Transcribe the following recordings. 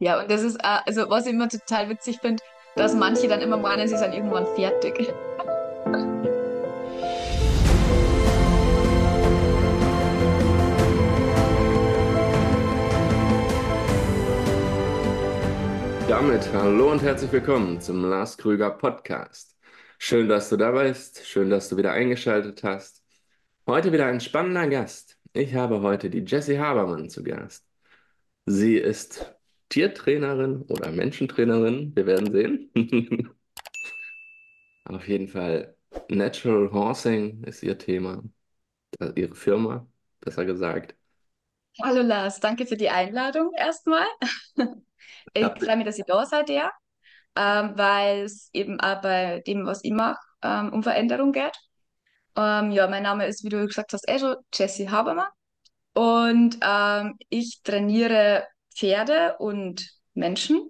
Ja, und das ist, äh, also was ich immer total witzig finde, dass manche dann immer meinen, sie sind irgendwann fertig. Damit hallo und herzlich willkommen zum Lars Krüger Podcast. Schön, dass du da bist, schön, dass du wieder eingeschaltet hast. Heute wieder ein spannender Gast. Ich habe heute die Jessie Habermann zu Gast. Sie ist Tiertrainerin oder Menschentrainerin, wir werden sehen. Auf jeden Fall Natural Horsing ist ihr Thema, äh, ihre Firma, besser gesagt. Hallo Lars, danke für die Einladung erstmal. Ich Ja. freue mich, dass ich da seid, ja, ähm, weil es eben auch bei dem, was ich mache, ähm, um Veränderung geht. Ähm, ja, mein Name ist, wie du gesagt hast, eh schon Jessie Habermann und ich trainiere Pferde und Menschen,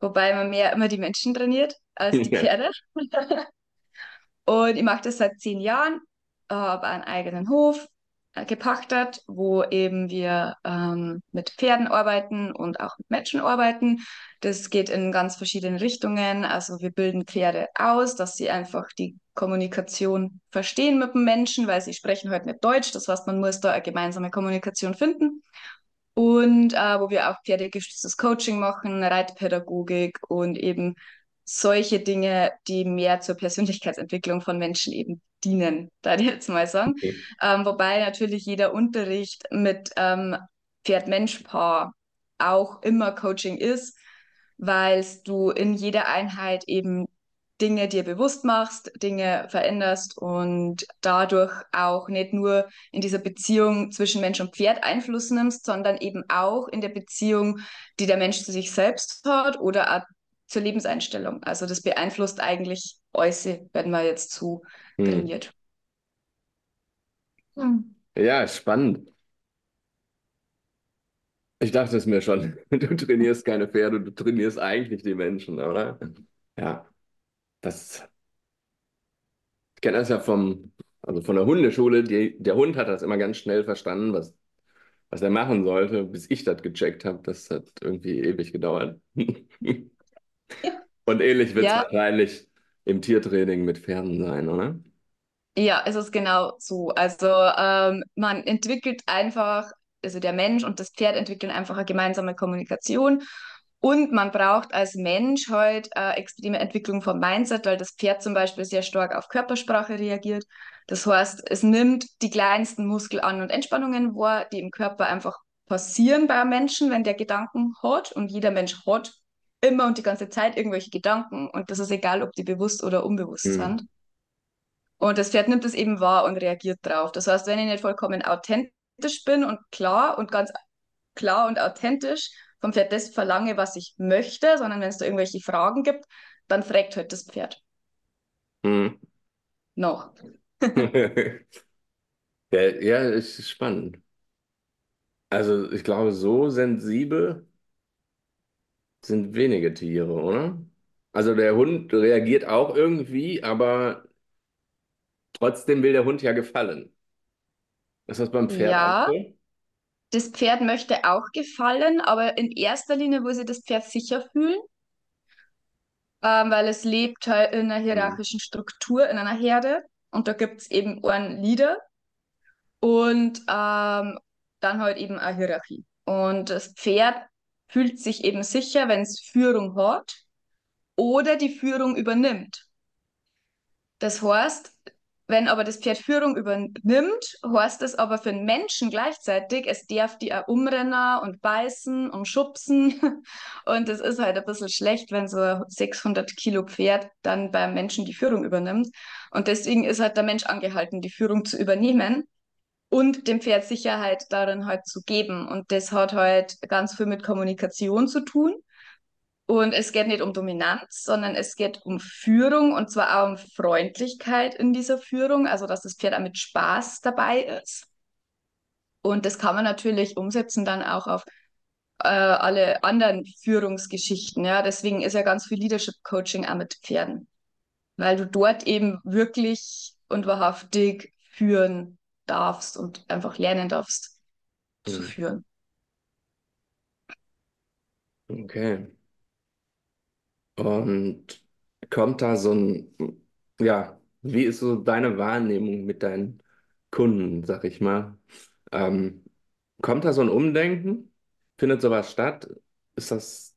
wobei man mehr immer die Menschen trainiert als die. Pferde. Und ich mache das seit zehn Jahren, habe einen eigenen Hof äh, gepachtet, wo eben wir ähm, mit Pferden arbeiten und auch mit Menschen arbeiten. Das geht in ganz verschiedene Richtungen. Also wir bilden Pferde aus, dass sie einfach die Kommunikation verstehen mit dem Menschen, weil sie sprechen halt nicht Deutsch. Das heißt, man muss da eine gemeinsame Kommunikation finden. Und äh, wo wir auch pferdegestütztes Coaching machen, Reitpädagogik und eben solche Dinge, die mehr zur Persönlichkeitsentwicklung von Menschen eben dienen, da ich jetzt mal sagen. Okay. Ähm, wobei natürlich jeder Unterricht mit ähm, Pferd-Mensch-Paar auch immer Coaching ist, weil du in jeder Einheit eben Dinge dir bewusst machst, Dinge veränderst und dadurch auch nicht nur in dieser Beziehung zwischen Mensch und Pferd Einfluss nimmst, sondern eben auch in der Beziehung, die der Mensch zu sich selbst hat oder auch zur Lebenseinstellung. Also das beeinflusst eigentlich alles, wenn man jetzt zu Hm. trainiert. Hm. Ja, spannend. Ich dachte es mir schon. Du trainierst keine Pferde, du trainierst eigentlich die Menschen, oder? Ja, das, ich kenne das ja vom, also von der Hundeschule. Die, der Hund hat das immer ganz schnell verstanden, was, was er machen sollte, bis ich das gecheckt habe. Das hat irgendwie ewig gedauert. Und ähnlich wird es Ja, wahrscheinlich im Tiertraining mit Pferden sein, oder? Ja, es ist genau so. Also ähm, man entwickelt einfach, also der Mensch und das Pferd entwickeln einfach eine gemeinsame Kommunikation. Und man braucht als Mensch halt äh, extreme Entwicklung vom Mindset, weil das Pferd zum Beispiel sehr stark auf Körpersprache reagiert. Das heißt, es nimmt die kleinsten Muskelan- und Entspannungen wahr, die im Körper einfach passieren bei einem Menschen, wenn der Gedanken hat. Und jeder Mensch hat immer und die ganze Zeit irgendwelche Gedanken. Und das ist egal, ob die bewusst oder unbewusst Hm. sind. Und das Pferd nimmt es eben wahr und reagiert drauf. Das heißt, wenn ich nicht vollkommen authentisch bin und klar und ganz klar und authentisch Pferd das verlange, was ich möchte, sondern wenn es da irgendwelche Fragen gibt, dann fragt halt das Pferd Hm. noch. Ja, ja, ist spannend. Also ich glaube, so sensibel sind wenige Tiere, oder? Also der Hund reagiert auch irgendwie, aber trotzdem will der Hund ja gefallen. Ist das beim Pferd auch Ja, so? Das Pferd möchte auch gefallen, aber in erster Linie will sich das Pferd sicher fühlen, ähm, weil es lebt halt in einer Hm. hierarchischen Struktur, in einer Herde. Und da gibt es eben einen Leader und ähm, dann halt eben eine Hierarchie. Und das Pferd fühlt sich eben sicher, wenn es Führung hat oder die Führung übernimmt. Das heißt, wenn aber das Pferd Führung übernimmt, heißt das aber für den Menschen gleichzeitig, es darf die auch umrennen und beißen und schubsen. Und das ist halt ein bisschen schlecht, wenn so ein 600 Kilo Pferd dann beim Menschen die Führung übernimmt. Und deswegen ist halt der Mensch angehalten, die Führung zu übernehmen und dem Pferd Sicherheit darin halt zu geben. Und das hat halt ganz viel mit Kommunikation zu tun. Und es geht nicht um Dominanz, sondern es geht um Führung und zwar auch um Freundlichkeit in dieser Führung, also dass das Pferd auch mit Spaß dabei ist. Und das kann man natürlich umsetzen dann auch auf äh, alle anderen Führungsgeschichten. Ja, deswegen ist ja ganz viel Leadership Coaching auch mit Pferden, weil du dort eben wirklich und wahrhaftig führen darfst und einfach lernen darfst zu Hm. führen. Okay. Und kommt da so ein, ja, wie ist so deine Wahrnehmung mit deinen Kunden, sag ich mal? Ähm, kommt da so ein Umdenken? Findet sowas statt? Ist das,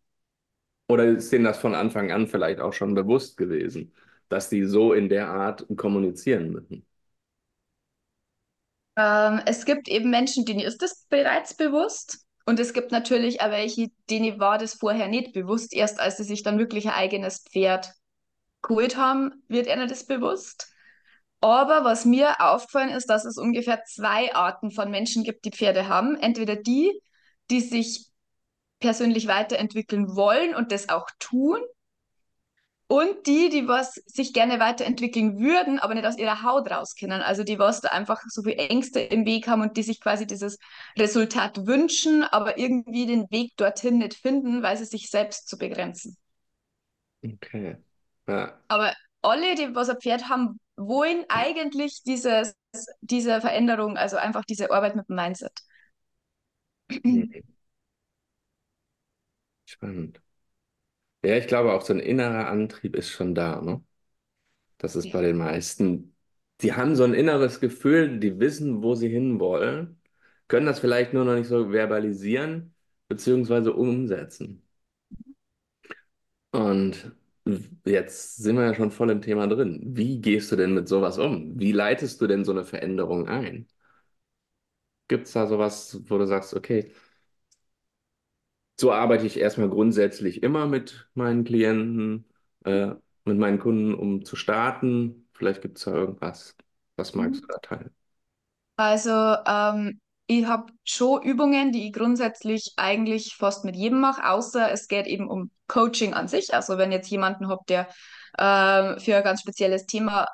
oder ist denen das von Anfang an vielleicht auch schon bewusst gewesen, dass die so in der Art kommunizieren müssen? Ähm, es gibt eben Menschen, denen ist das bereits bewusst. Und es gibt natürlich auch welche, denen war das vorher nicht bewusst. Erst als sie sich dann wirklich ein eigenes Pferd geholt haben, wird ihnen das bewusst. Aber was mir aufgefallen ist, dass es ungefähr zwei Arten von Menschen gibt, die Pferde haben. Entweder die, die sich persönlich weiterentwickeln wollen und das auch tun, und die, die was sich gerne weiterentwickeln würden, aber nicht aus ihrer Haut raus können. Also die, was da einfach so viel Ängste im Weg haben und die sich quasi dieses Resultat wünschen, aber irgendwie den Weg dorthin nicht finden, weil sie sich selbst zu begrenzen. Okay. Ja. Aber alle, die was ein Pferd haben, wollen eigentlich dieses, diese Veränderung, also einfach diese Arbeit mit dem Mindset. Spannend. Ja, ich glaube auch so ein innerer Antrieb ist schon da, ne? Das ist bei den meisten. Die haben so ein inneres Gefühl, die wissen, wo sie hinwollen, können das vielleicht nur noch nicht so verbalisieren, beziehungsweise umsetzen. Und jetzt sind wir ja schon voll im Thema drin. Wie gehst du denn mit sowas um? Wie leitest du denn so eine Veränderung ein? Gibt es da sowas, wo du sagst, okay, so arbeite ich erstmal grundsätzlich immer mit meinen Klienten, äh, mit meinen Kunden, um zu starten. Vielleicht gibt es da irgendwas. Was magst du da teilen? Also, ähm, ich habe schon Übungen, die ich grundsätzlich eigentlich fast mit jedem mache, außer es geht eben um Coaching an sich. Also, wenn jetzt jemanden habt, der ähm, für ein ganz spezielles Thema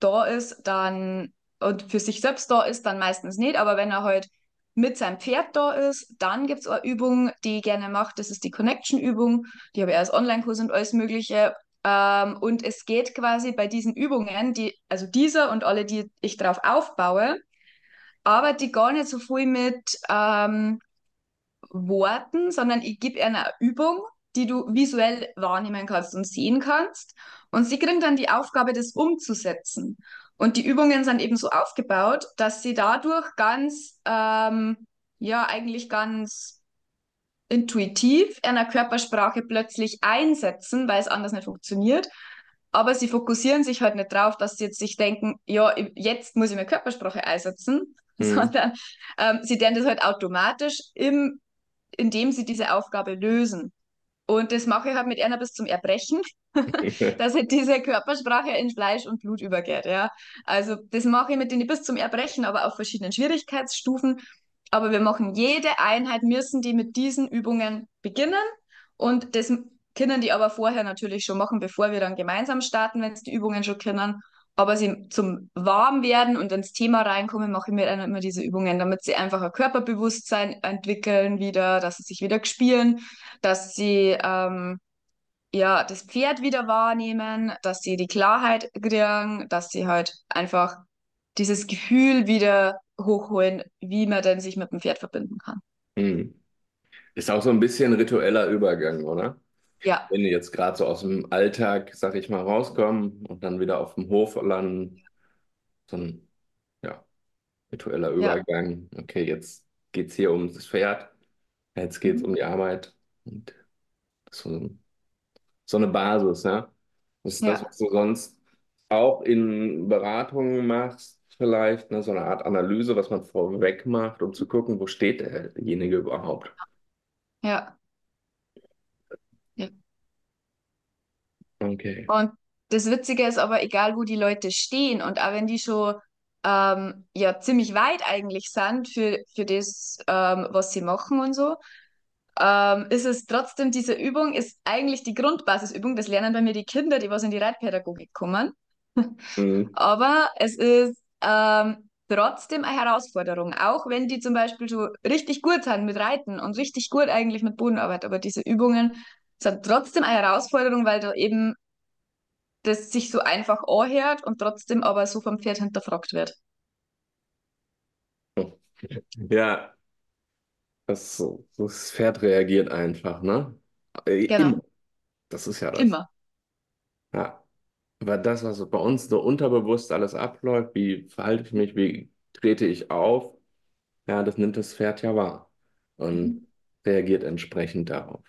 da ist, dann und für sich selbst da ist, dann meistens nicht. Aber wenn er halt mit seinem Pferd da ist, dann gibt es eine Übung, die ich gerne mache. Das ist die Connection-Übung. Die habe ich als Online-Kurs und alles Mögliche. Ähm, und es geht quasi bei diesen Übungen, die, also dieser und alle, die ich darauf aufbaue, arbeite ich gar nicht so viel mit ähm, Worten, sondern ich gebe eine Übung, die du visuell wahrnehmen kannst und sehen kannst. Und sie kriegen dann die Aufgabe, das umzusetzen. Und die Übungen sind eben so aufgebaut, dass sie dadurch ganz, ähm, ja, eigentlich ganz intuitiv einer Körpersprache plötzlich einsetzen, weil es anders nicht funktioniert. Aber sie fokussieren sich halt nicht drauf, dass sie jetzt sich denken, ja, jetzt muss ich meine Körpersprache einsetzen, Hm. sondern ähm, sie lernen das halt automatisch, im, indem sie diese Aufgabe lösen. Und das mache ich halt mit einer bis zum Erbrechen, dass halt diese Körpersprache in Fleisch und Blut übergeht, ja. Also das mache ich mit denen bis zum Erbrechen, aber auf verschiedenen Schwierigkeitsstufen. Aber wir machen jede Einheit, müssen die mit diesen Übungen beginnen. Und das können die aber vorher natürlich schon machen, bevor wir dann gemeinsam starten, wenn sie die Übungen schon können. Aber sie zum Warmwerden und ins Thema reinkommen, mache ich mir dann immer diese Übungen, damit sie einfach ein Körperbewusstsein entwickeln wieder, dass sie sich wieder spüren, dass sie ähm, ja das Pferd wieder wahrnehmen, dass sie die Klarheit kriegen, dass sie halt einfach dieses Gefühl wieder hochholen, wie man denn sich mit dem Pferd verbinden kann. Hm. Ist auch so ein bisschen ritueller Übergang, oder? Ja, Wenn die jetzt gerade so aus dem Alltag, sag ich mal, rauskommen und dann wieder auf dem Hof landen, so ein ja, ritueller ja. Übergang. Okay, jetzt geht es hier um das Pferd, jetzt geht es Mhm. um die Arbeit. Und so, so eine Basis, ja. Das ist das, Ja. was du sonst auch in Beratungen machst, vielleicht, ne? So eine Art Analyse, was man vorweg macht, um zu gucken, wo steht derjenige überhaupt. Ja, ja. Okay. Und das Witzige ist aber, egal wo die Leute stehen und auch wenn die schon ähm, ja ziemlich weit eigentlich sind für, für das, ähm, was sie machen und so, ähm, ist es trotzdem, diese Übung ist eigentlich die Grundbasisübung. Das lernen bei mir die Kinder, die was in die Reitpädagogik kommen. Mhm. Aber es ist ähm, trotzdem eine Herausforderung, auch wenn die zum Beispiel schon richtig gut sind mit Reiten und richtig gut eigentlich mit Bodenarbeit. Aber diese Übungen sind trotzdem eine Herausforderung, weil da eben das sich so einfach anhört und trotzdem aber so vom Pferd hinterfragt wird. Ja, das, das Pferd reagiert einfach, ne? Äh, Genau, immer. Das ist ja das. immer. Ja. Aber das, was bei uns so unterbewusst alles abläuft, wie verhalte ich mich, wie trete ich auf, ja, das nimmt das Pferd ja wahr Mhm. und reagiert entsprechend darauf.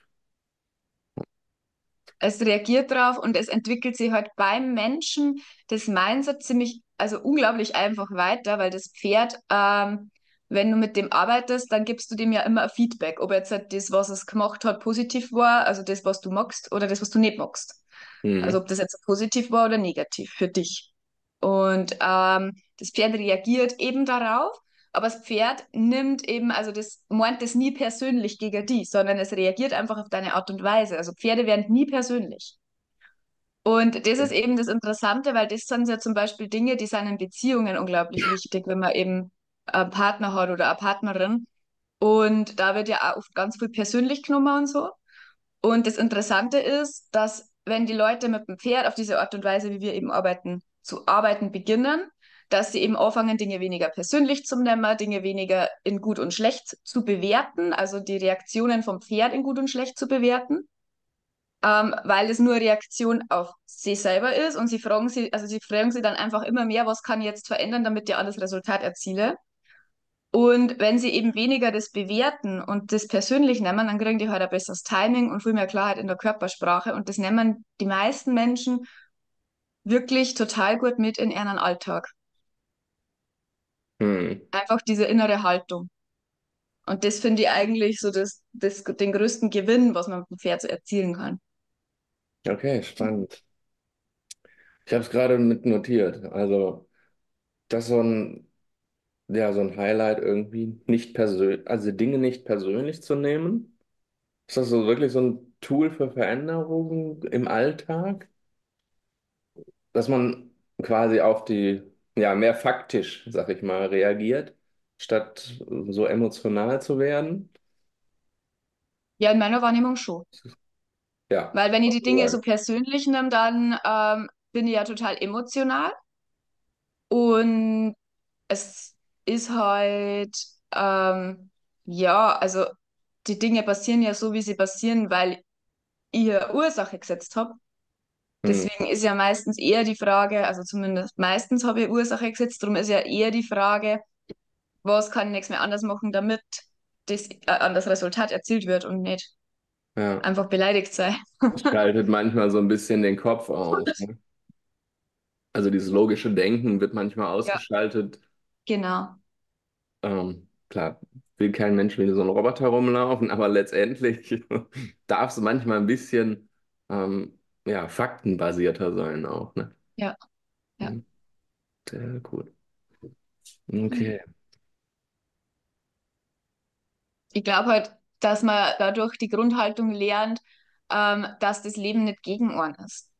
Es reagiert drauf und es entwickelt sich halt beim Menschen das Mindset ziemlich, also unglaublich einfach weiter, weil das Pferd, ähm, wenn du mit dem arbeitest, dann gibst du dem ja immer ein Feedback, ob jetzt halt das, was es gemacht hat, positiv war, also das, was du magst, oder das, was du nicht magst. Also Mhm. ob das jetzt positiv war oder negativ für dich. Und ähm, das Pferd reagiert eben darauf, aber das Pferd nimmt eben, also das meint das nie persönlich gegen die, sondern es reagiert einfach auf deine Art und Weise. Also Pferde werden nie persönlich. Und das ist eben das Interessante, weil das sind ja zum Beispiel Dinge, die sind in Beziehungen unglaublich wichtig, wenn man eben einen Partner hat oder eine Partnerin. Und da wird ja auch oft ganz viel persönlich genommen und so. Und das Interessante ist, dass wenn die Leute mit dem Pferd auf diese Art und Weise, wie wir eben arbeiten, zu arbeiten beginnen, dass sie eben anfangen, Dinge weniger persönlich zu nehmen, Dinge weniger in gut und schlecht zu bewerten, also die Reaktionen vom Pferd in gut und schlecht zu bewerten, ähm, weil es nur Reaktion auf sie selber ist und sie fragen sie, also sie fragen sie dann einfach immer mehr, was kann ich jetzt verändern, damit ich alles Resultat erziele. Und wenn sie eben weniger das bewerten und das persönlich nehmen, dann kriegen die halt ein besseres Timing und viel mehr Klarheit in der Körpersprache. Und das nehmen die meisten Menschen wirklich total gut mit in ihren Alltag. Mhm. Einfach diese innere Haltung. Und das finde ich eigentlich so das, das, den größten Gewinn, was man mit dem Pferd so erzielen kann. Okay, spannend. Ich habe es gerade mit notiert. Also, das ist so ein, ja, so ein Highlight irgendwie, nicht persönlich, also Dinge nicht persönlich zu nehmen. Ist das so wirklich so ein Tool für Veränderungen im Alltag? dass man quasi auf die, ja, mehr faktisch, sag ich mal, reagiert, statt so emotional zu werden. Ja, in meiner Wahrnehmung schon. Ja, Weil wenn ich die Dinge so persönlich nehme, dann ähm, bin ich ja total emotional. Und es ist halt, ähm, ja, also die Dinge passieren ja so, wie sie passieren, weil eine Ursache gesetzt habe. Hm, Deswegen ist ja meistens eher die Frage, also zumindest meistens habe ich Ursache gesetzt, darum ist ja eher die Frage, was kann ich nächstes Mal anders machen, damit das, äh, an das Resultat erzielt wird und nicht ja, einfach beleidigt sein. schaltet manchmal so ein bisschen den Kopf aus. Ne? Also dieses logische Denken wird manchmal Ja, ausgeschaltet. genau. Ähm, klar, will kein Mensch wie so ein Roboter rumlaufen, aber letztendlich darf es manchmal ein bisschen ähm, ja, faktenbasierter sein auch. Ne? Ja, ja. Hm, Sehr gut. Okay. Ich glaube halt, dass man dadurch die Grundhaltung lernt, ähm, dass das Leben nicht gegen einen ist,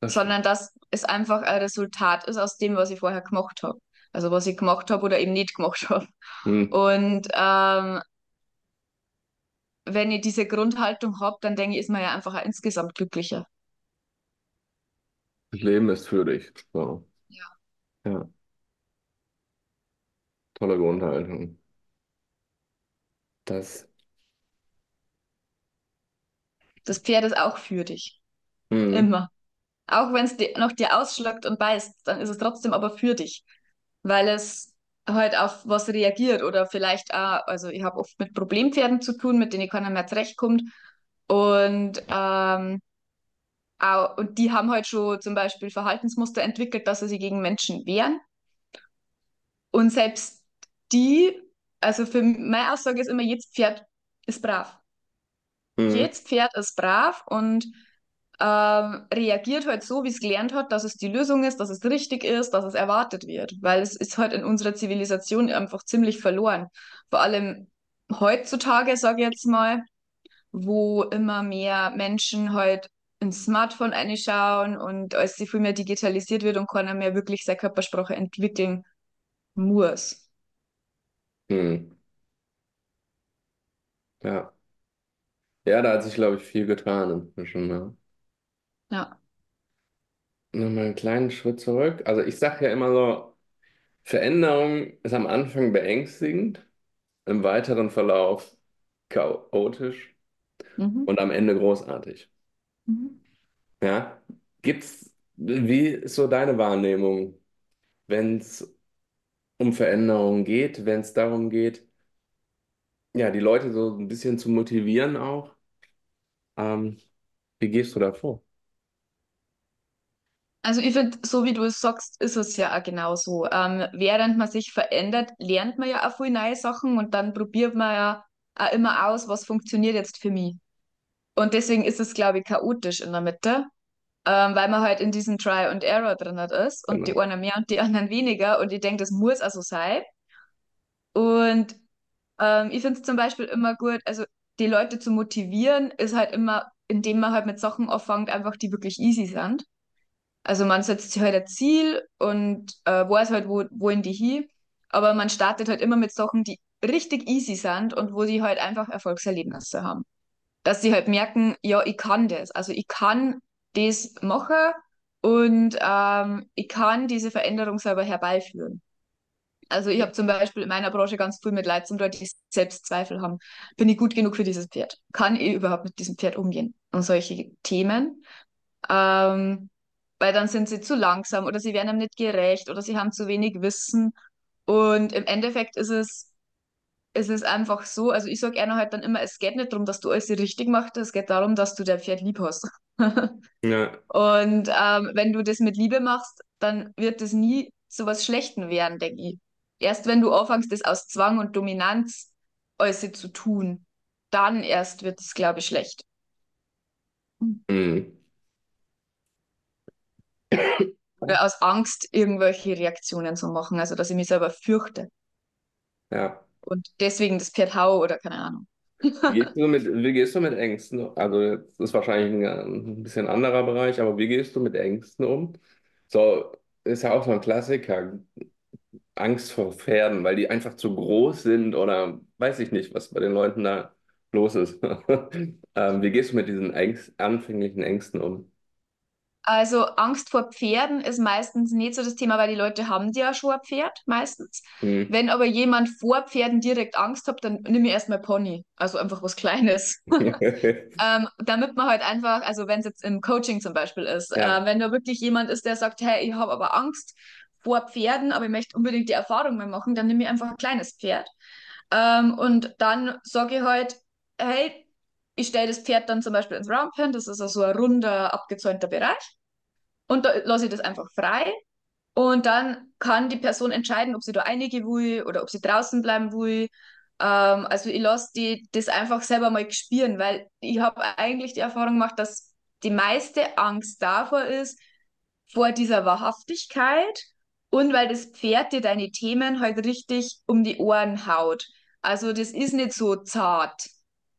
Das stimmt. sondern dass es einfach ein Resultat ist aus dem, was ich vorher gemacht habe. Also was ich gemacht habe oder eben nicht gemacht habe. Hm. Und ähm, wenn ich diese Grundhaltung habe, dann denke ich, ist man ja einfach insgesamt glücklicher. Das Leben ist für dich. So. Ja. Ja, tolle Grundhaltung. Das. Das Pferd ist auch für dich. Mhm. Immer. Auch wenn es noch dir ausschlagt und beißt, dann ist es trotzdem aber für dich. Weil es halt auf was reagiert oder vielleicht auch, also ich habe oft mit Problempferden zu tun, mit denen keiner mehr zurechtkommt. Und, ähm, auch, und die haben halt schon zum Beispiel Verhaltensmuster entwickelt, dass sie sich gegen Menschen wehren. Und selbst die, also für meine Aussage ist immer, jedes Pferd ist brav. Mhm. Jedes Pferd ist brav und ähm, reagiert halt so, wie es gelernt hat, dass es die Lösung ist, dass es richtig ist, dass es erwartet wird. Weil es ist halt in unserer Zivilisation einfach ziemlich verloren. Vor allem heutzutage, sage ich jetzt mal, wo immer mehr Menschen halt ins Smartphone einschauen und als sie viel mehr digitalisiert wird und keiner mehr wirklich seine Körpersprache entwickeln muss. Mhm. Ja. Ja, da hat sich, glaube ich, viel getan inzwischen. Ja. Ja, Nochmal einen kleinen Schritt zurück. Also ich sage ja immer so, Veränderung ist am Anfang beängstigend, im weiteren Verlauf chaotisch Mhm. und am Ende großartig. Mhm. Ja, gibt's, wie ist so deine Wahrnehmung, wenn es um Veränderungen geht, wenn es darum geht, ja, die Leute so ein bisschen zu motivieren auch? Ähm, wie gehst du da vor? Also ich finde, so wie du es sagst, ist es ja auch genau so. Ähm, während man sich verändert, lernt man ja auch viele neue Sachen und dann probiert man ja auch immer aus, was funktioniert jetzt für mich. Und deswegen ist es, glaube ich, chaotisch in der Mitte, ähm, weil man halt in diesem Try and Error drin ist und die Genau. einen mehr und die anderen weniger und ich denke, das muss also sein. Und ähm, ich finde es zum Beispiel immer gut, also die Leute zu motivieren, ist halt immer, indem man halt mit Sachen anfängt, einfach die wirklich easy sind. Also man setzt sich halt ein Ziel und äh, weiß halt, wo wollen die hin. Aber man startet halt immer mit Sachen, die richtig easy sind und wo die halt einfach Erfolgserlebnisse haben. Dass sie halt merken, ja, ich kann das. Also ich kann das machen und ähm, ich kann diese Veränderung selber herbeiführen. Also ich habe zum Beispiel in meiner Branche ganz viel mit Leuten, die Selbstzweifel haben. Bin ich gut genug für dieses Pferd? Kann ich überhaupt mit diesem Pferd umgehen? Und solche Themen. Ähm, weil dann sind sie zu langsam oder sie werden einem nicht gerecht oder sie haben zu wenig Wissen. Und im Endeffekt ist es, ist es einfach so, also ich sage einer halt dann immer, es geht nicht darum, dass du alles richtig machst, es geht darum, dass du dein Pferd lieb hast. Ja, Und ähm, wenn du das mit Liebe machst, dann wird es nie zu was Schlechtem werden, denke ich. Erst wenn du anfängst, das aus Zwang und Dominanz alles zu tun, dann erst wird es, glaube ich, schlecht. mhm. Oder aus Angst irgendwelche Reaktionen zu machen, also dass ich mich selber fürchte Ja. und deswegen das Pferd hau oder keine Ahnung. Wie gehst du mit, wie gehst du mit Ängsten? Also, das ist wahrscheinlich ein, ein bisschen anderer Bereich, aber wie gehst du mit Ängsten um? So, ist ja auch so ein Klassiker, Angst vor Pferden, weil die einfach zu groß sind oder weiß ich nicht, was bei den Leuten da los ist. Ähm, wie gehst du mit diesen Ängst, anfänglichen Ängsten um? Also Angst vor Pferden ist meistens nicht so das Thema, weil die Leute haben ja schon ein Pferd meistens. Hm. Wenn aber jemand vor Pferden direkt Angst hat, dann nimm ich erstmal Pony, also einfach was Kleines. Ähm, damit man halt einfach, also wenn es jetzt im Coaching zum Beispiel ist, Ja. äh, wenn da wirklich jemand ist, der sagt, hey, ich habe aber Angst vor Pferden, aber ich möchte unbedingt die Erfahrung mal machen, dann nehme ich einfach ein kleines Pferd. Ähm, und dann sage ich halt, hey, ich stelle das Pferd dann zum Beispiel ins Roundpen, das ist also ein runder, abgezäunter Bereich. Und da lasse ich das einfach frei. Und dann kann die Person entscheiden, ob sie da einige will oder ob sie draußen bleiben will. Ähm, also ich lasse die das einfach selber mal spüren, weil ich habe eigentlich die Erfahrung gemacht, dass die meiste Angst davor ist, vor dieser Wahrhaftigkeit und weil das Pferd dir deine Themen halt richtig um die Ohren haut. Also das ist nicht so zart,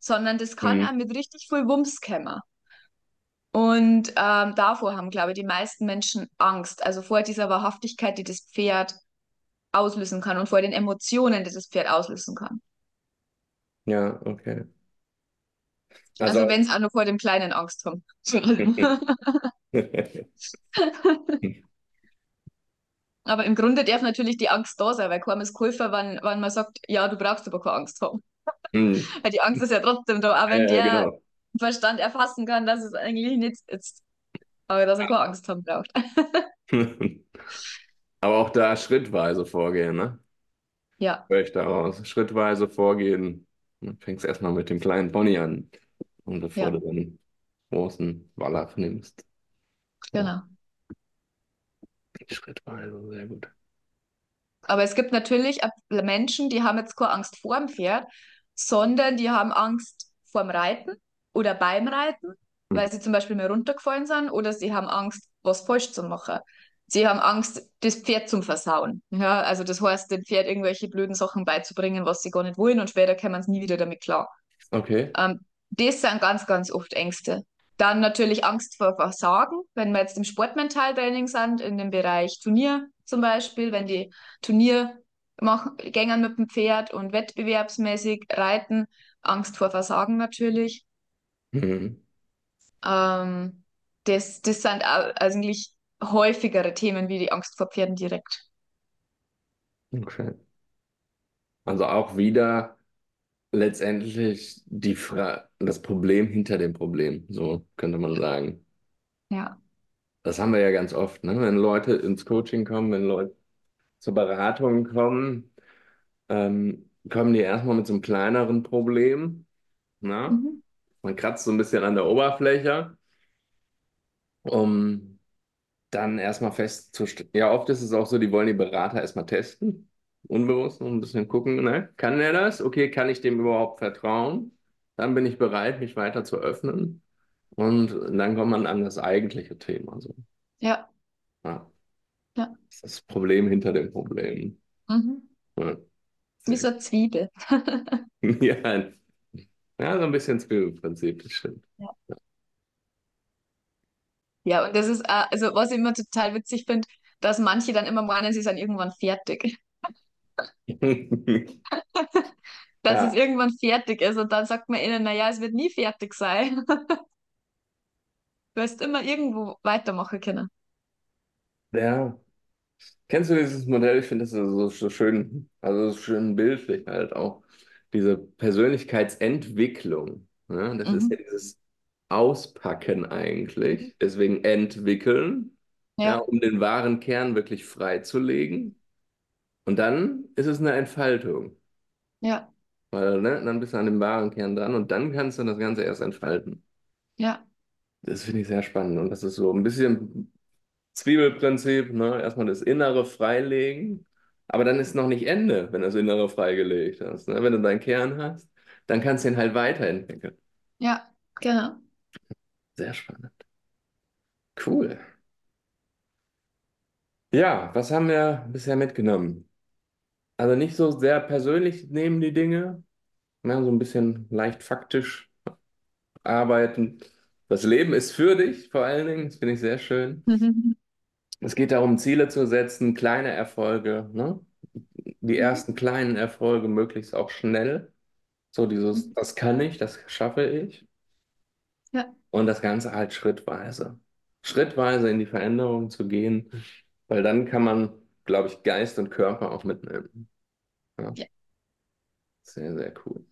sondern das kann Hm. auch mit richtig viel Wumms kommen. Und ähm, davor haben, glaube ich, die meisten Menschen Angst. Also vor dieser Wahrhaftigkeit, die das Pferd auslösen kann und vor den Emotionen, die das Pferd auslösen kann. Ja, okay. Also Also, wenn es auch noch vor dem Kleinen Angst haben. Aber im Grunde darf natürlich die Angst da sein, weil keinem ist geholfen, wenn, wenn man sagt, ja, du brauchst aber keine Angst haben. Weil die Angst ist ja trotzdem da, auch Ja, wenn ja, der genau. Verstand erfassen kann, dass es eigentlich nicht ist, aber dass er keine Angst haben braucht. Aber auch da schrittweise vorgehen, ne? Ja, Höre ich daraus. Schrittweise vorgehen. Du fängst erstmal mit dem kleinen Pony an. Und bevor du ja, den großen Wallach nimmst. Ja, genau. schrittweise, sehr gut. Aber es gibt natürlich Menschen, die haben jetzt keine Angst vor dem Pferd, sondern die haben Angst vor dem Reiten oder beim Reiten, Hm. weil sie zum Beispiel mal runtergefallen sind oder sie haben Angst, was falsch zu machen. Sie haben Angst, das Pferd zum Versauen. Ja, also das heißt, dem Pferd irgendwelche blöden Sachen beizubringen, was sie gar nicht wollen und später kommen sie nie wieder damit klar. Okay. Ähm, das sind ganz, ganz oft Ängste. Dann natürlich Angst vor Versagen, wenn wir jetzt im Sportmentaltraining sind, in dem Bereich Turnier zum Beispiel, wenn die Turnier machen, gängern mit dem Pferd und wettbewerbsmäßig reiten, Angst vor Versagen natürlich. Hm. Ähm, das, das sind eigentlich häufigere Themen wie die Angst vor Pferden direkt. Okay. Also auch wieder. letztendlich die Fra das Problem hinter dem Problem, so könnte man sagen. Ja. Das haben wir ja ganz oft, ne? Wenn Leute ins Coaching kommen, wenn Leute zur Beratung kommen, ähm, kommen die erstmal mit so einem kleineren Problem. Ne? Mhm. Man kratzt so ein bisschen an der Oberfläche, um dann erstmal festzustellen. Ja, oft ist es auch so, die wollen die Berater erstmal testen, unbewusst, und ein bisschen gucken, ne? Kann der das? Okay, kann ich dem überhaupt vertrauen? Dann bin ich bereit, mich weiter zu öffnen. Und dann kommt man an das eigentliche Thema. So. Ja. Ja. Ja. Das ist das Problem hinter dem Problem. Mhm. Ja. Wie so eine Zwiebel. Ja. Ja, so ein bisschen Zwiebelprinzip, das stimmt. Ja. Ja, und das ist, äh, also was ich immer total witzig finde, dass manche dann immer meinen, sie sind irgendwann fertig. Dass es Ja, irgendwann fertig ist und dann sagt man ihnen, naja, es wird nie fertig sein. Du wirst immer irgendwo weitermachen können. ja. Kennst du dieses Modell? Ich finde das so, so schön, also so schön bildlich halt auch. Diese Persönlichkeitsentwicklung. Ne? Das ist ja Mhm. dieses Auspacken eigentlich. Deswegen entwickeln, ja, Ja, um den wahren Kern wirklich freizulegen. Und dann ist es eine Entfaltung. ja, Weil, ne, dann bist du an dem wahren Kern dran und dann kannst du das Ganze erst entfalten. ja, Das finde ich sehr spannend. Und das ist so ein bisschen Zwiebelprinzip, ne? Erstmal das Innere freilegen, aber dann ist noch nicht Ende, wenn du das Innere freigelegt hast. Ne? Wenn du deinen Kern hast, dann kannst du ihn halt weiterentwickeln. ja, genau. Sehr spannend. Cool. Ja, was haben wir bisher mitgenommen? Also nicht so sehr persönlich nehmen die Dinge, ne? So ein bisschen leicht faktisch arbeiten. Das Leben ist für dich, vor allen Dingen, das finde ich sehr schön. Es geht darum, Ziele zu setzen, kleine Erfolge, ne? Die ersten kleinen Erfolge möglichst auch schnell. So dieses, das kann ich, das schaffe ich. Ja, Und das Ganze halt schrittweise. Schrittweise in die Veränderung zu gehen, weil dann kann man, glaube ich, Geist und Körper auch mitnehmen. Ja, ja. sehr, sehr cool.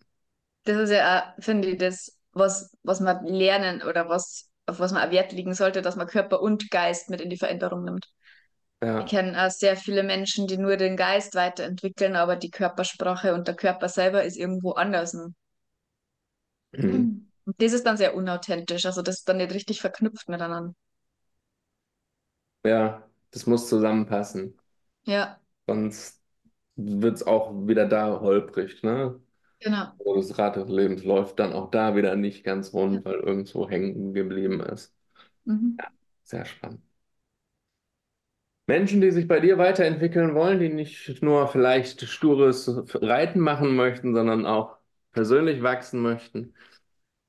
Das ist ja finde ich, das, was, was man lernen oder was, auf was man Wert legen sollte, dass man Körper und Geist mit in die Veränderung nimmt. Ich Ja, kenne auch sehr viele Menschen, die nur den Geist weiterentwickeln, aber die Körpersprache und der Körper selber ist irgendwo anders. ne? mhm. Und das ist dann sehr unauthentisch, also das ist dann nicht richtig verknüpft miteinander. Ja, das muss zusammenpassen. Ja, Sonst wird es auch wieder da holprig, ne? Genau. Also das Rad des Lebens läuft dann auch da wieder nicht ganz Ja. rund, weil irgendwo hängen geblieben ist. Mhm. Sehr spannend. Menschen, die sich bei dir weiterentwickeln wollen, die nicht nur vielleicht stures Reiten machen möchten, sondern auch persönlich wachsen möchten.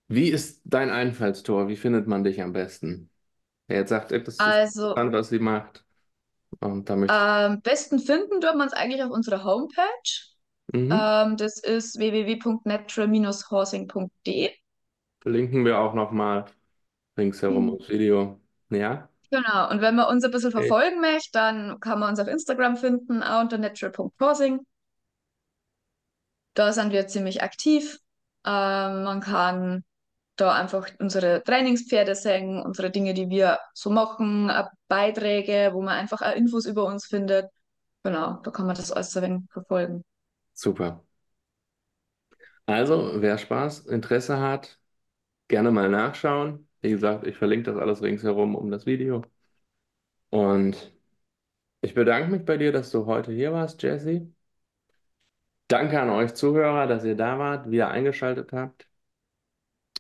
Wie ist dein Einfallstor? Wie findet man dich am besten? Wer jetzt sagt, das ist Also, interessant, was sie macht. Und da möchte ich. am besten finden tut man es eigentlich auf unserer Homepage. Mhm. Ähm, das ist www.natural-horsing.de. Verlinken wir auch nochmal ringsherum Mhm. das Video. Ja? Genau, und wenn man uns ein bisschen Okay. verfolgen möchte, dann kann man uns auf Instagram finden, auch unter natural.horsing. Da sind wir ziemlich aktiv. Ähm, man kann da einfach unsere Trainingspferde sehen, unsere Dinge, die wir so machen, auch Beiträge, wo man einfach auch Infos über uns findet. Genau, da kann man das alles ein wenig verfolgen. Super. Also, wer Spaß, Interesse hat, gerne mal nachschauen. Wie gesagt, ich verlinke das alles ringsherum um das Video. Und ich bedanke mich bei dir, dass du heute hier warst, Jesse. Danke an euch Zuhörer, dass ihr da wart, wieder eingeschaltet habt.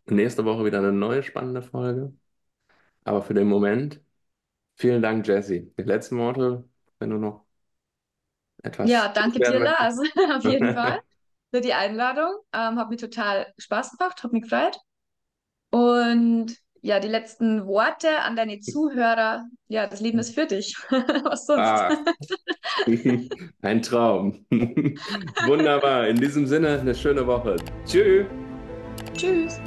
Nächste Woche wieder eine neue spannende Folge. Aber für den Moment, vielen Dank, Jesse. Die letzten Worte, wenn du noch Ja, etwas danke dir, loswerden Lars, auf jeden Fall für die Einladung. Ähm, hat mir total Spaß gemacht, hat mich gefreut. Und ja, die letzten Worte an deine Zuhörer. Ja, das Leben ist für dich. Was sonst? Ah, ein Traum. Wunderbar. In diesem Sinne, eine schöne Woche. Tschüss. Tschüss.